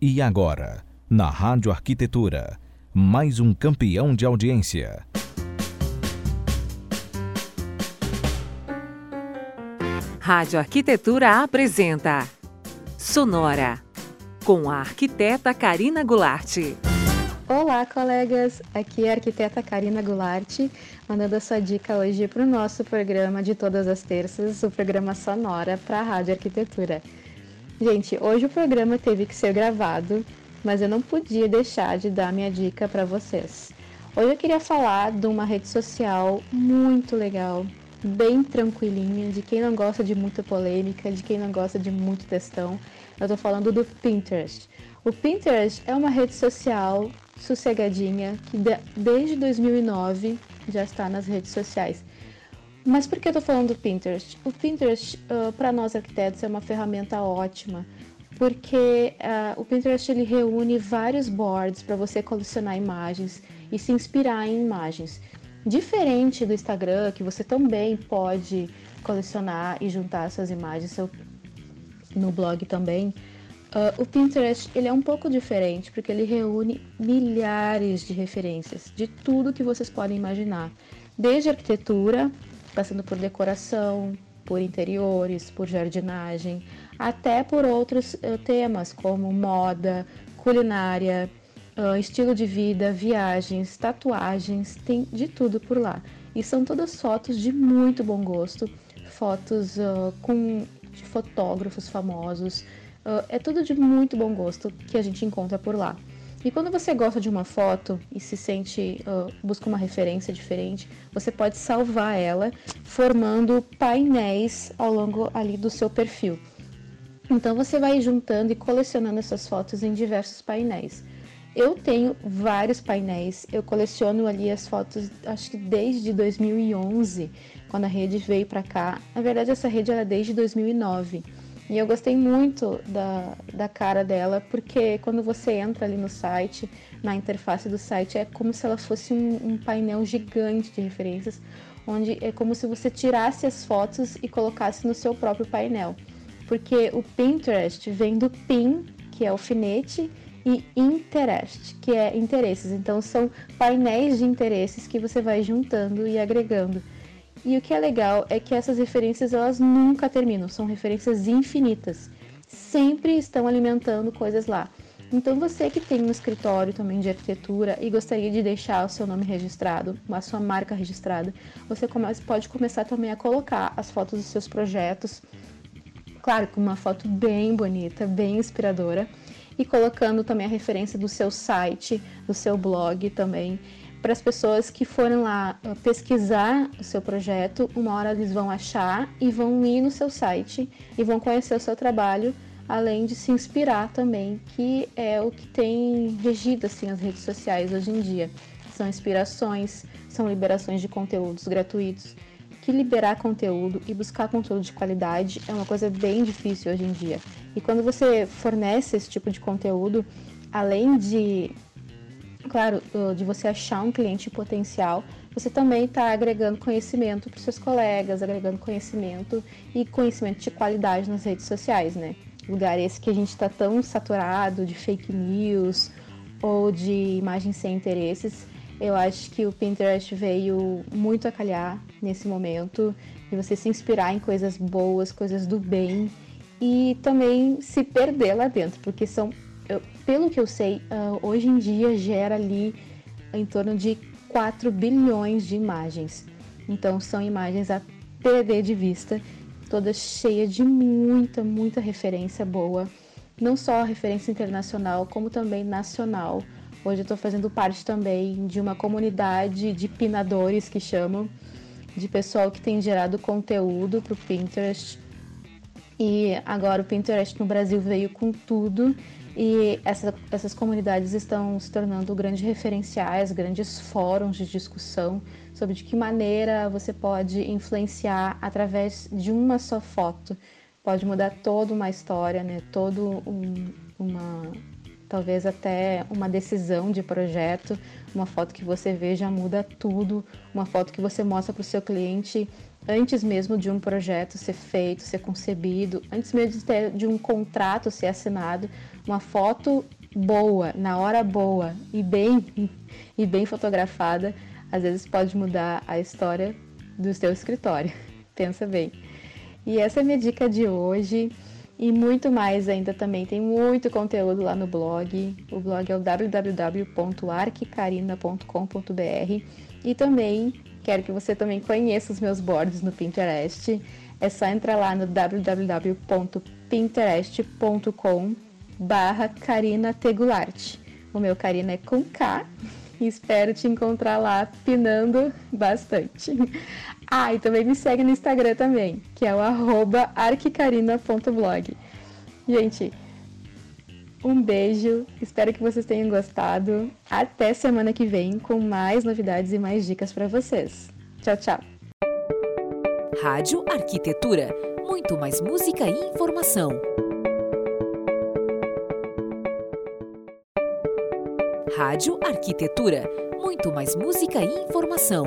E agora, na Rádio Arquitetura, mais um campeão de audiência. Rádio Arquitetura apresenta Sonora, com a arquiteta Karina Goulart. Olá, colegas! Aqui é a arquiteta Karina Goulart, mandando a sua dica hoje para o nosso programa de todas as terças, o programa Sonora para a Rádio Arquitetura. Gente, hoje o programa teve que ser gravado, mas eu não podia deixar de dar minha dica para vocês. Hoje eu queria falar de uma rede social muito legal, bem tranquilinha, de quem não gosta de muita polêmica, de quem não gosta de muito textão. Eu estou falando do Pinterest. O Pinterest é uma rede social sossegadinha que desde 2009 já está nas redes sociais. Mas por que eu tô falando do Pinterest? O Pinterest, uh, para nós arquitetos, é uma ferramenta ótima, porque uh, o Pinterest ele reúne vários boards para você colecionar imagens e se inspirar em imagens. Diferente do Instagram, que você também pode colecionar e juntar suas imagens seu, no blog também, uh, o Pinterest ele é um pouco diferente, porque ele reúne milhares de referências de tudo que vocês podem imaginar, desde arquitetura passando por decoração, por interiores, por jardinagem, até por outros uh, temas como moda, culinária, uh, estilo de vida, viagens, tatuagens, tem de tudo por lá. E são todas fotos de muito bom gosto, fotos uh, com de fotógrafos famosos, é tudo de muito bom gosto que a gente encontra por lá. E quando você gosta de uma foto e se sente, uh, busca uma referência diferente, você pode salvar ela formando painéis ao longo ali do seu perfil. Então você vai juntando e colecionando essas fotos em diversos painéis. Eu tenho vários painéis, eu coleciono ali as fotos, acho que desde 2011, quando a rede veio para cá. Na verdade, essa rede era desde 2009. E eu gostei muito da, da cara dela, porque quando você entra ali no site, na interface do site, é como se ela fosse um, um painel gigante de referências, onde é como se você tirasse as fotos e colocasse no seu próprio painel. Porque o Pinterest vem do pin, que é alfinete, e interest, que é interesses. Então são painéis de interesses que você vai juntando e agregando. E o que é legal é que essas referências elas nunca terminam, são referências infinitas. Sempre estão alimentando coisas lá. Então você que tem um escritório também de arquitetura e gostaria de deixar o seu nome registrado, a sua marca registrada, você pode começar também a colocar as fotos dos seus projetos, claro, com uma foto bem bonita, bem inspiradora, e colocando também a referência do seu site, do seu blog também para as pessoas que forem lá uh, pesquisar o seu projeto, uma hora eles vão achar e vão ir no seu site e vão conhecer o seu trabalho, além de se inspirar também, que é o que tem regido assim as redes sociais hoje em dia. São inspirações, são liberações de conteúdos gratuitos. Que liberar conteúdo e buscar conteúdo de qualidade é uma coisa bem difícil hoje em dia. E quando você fornece esse tipo de conteúdo, além de claro, de você achar um cliente potencial, você também está agregando conhecimento para seus colegas, agregando conhecimento e conhecimento de qualidade nas redes sociais, né? Lugar esse que a gente está tão saturado de fake news ou de imagens sem interesses. Eu acho que o Pinterest veio muito a calhar nesse momento de você se inspirar em coisas boas, coisas do bem e também se perder lá dentro, porque são eu, pelo que eu sei, uh, hoje em dia gera ali em torno de 4 bilhões de imagens. Então são imagens a perder de vista, toda cheia de muita, muita referência boa. Não só referência internacional, como também nacional. Hoje eu estou fazendo parte também de uma comunidade de pinadores que chamam, de pessoal que tem gerado conteúdo para o Pinterest. E agora o Pinterest no Brasil veio com tudo e essa, essas comunidades estão se tornando grandes referenciais, grandes fóruns de discussão sobre de que maneira você pode influenciar através de uma só foto. Pode mudar toda uma história, né? todo um, uma, talvez até uma decisão de projeto, uma foto que você vê já muda tudo, uma foto que você mostra para o seu cliente antes mesmo de um projeto ser feito, ser concebido, antes mesmo de, ter, de um contrato ser assinado, uma foto boa, na hora boa e bem e bem fotografada, às vezes pode mudar a história do seu escritório. Pensa bem. E essa é a minha dica de hoje. E muito mais ainda também, tem muito conteúdo lá no blog. O blog é o www.arquicarina.com.br e também quero que você também conheça os meus boards no Pinterest. É só entrar lá no www.pinterest.com barra Karina Tegularte. O meu Karina é com K e espero te encontrar lá pinando bastante. Ah, e também me segue no Instagram também, que é o arroba arquicarina.blog. Gente, um beijo, espero que vocês tenham gostado. Até semana que vem com mais novidades e mais dicas para vocês. Tchau, tchau. Rádio Arquitetura, muito mais música e informação. Rádio Arquitetura, muito mais música e informação.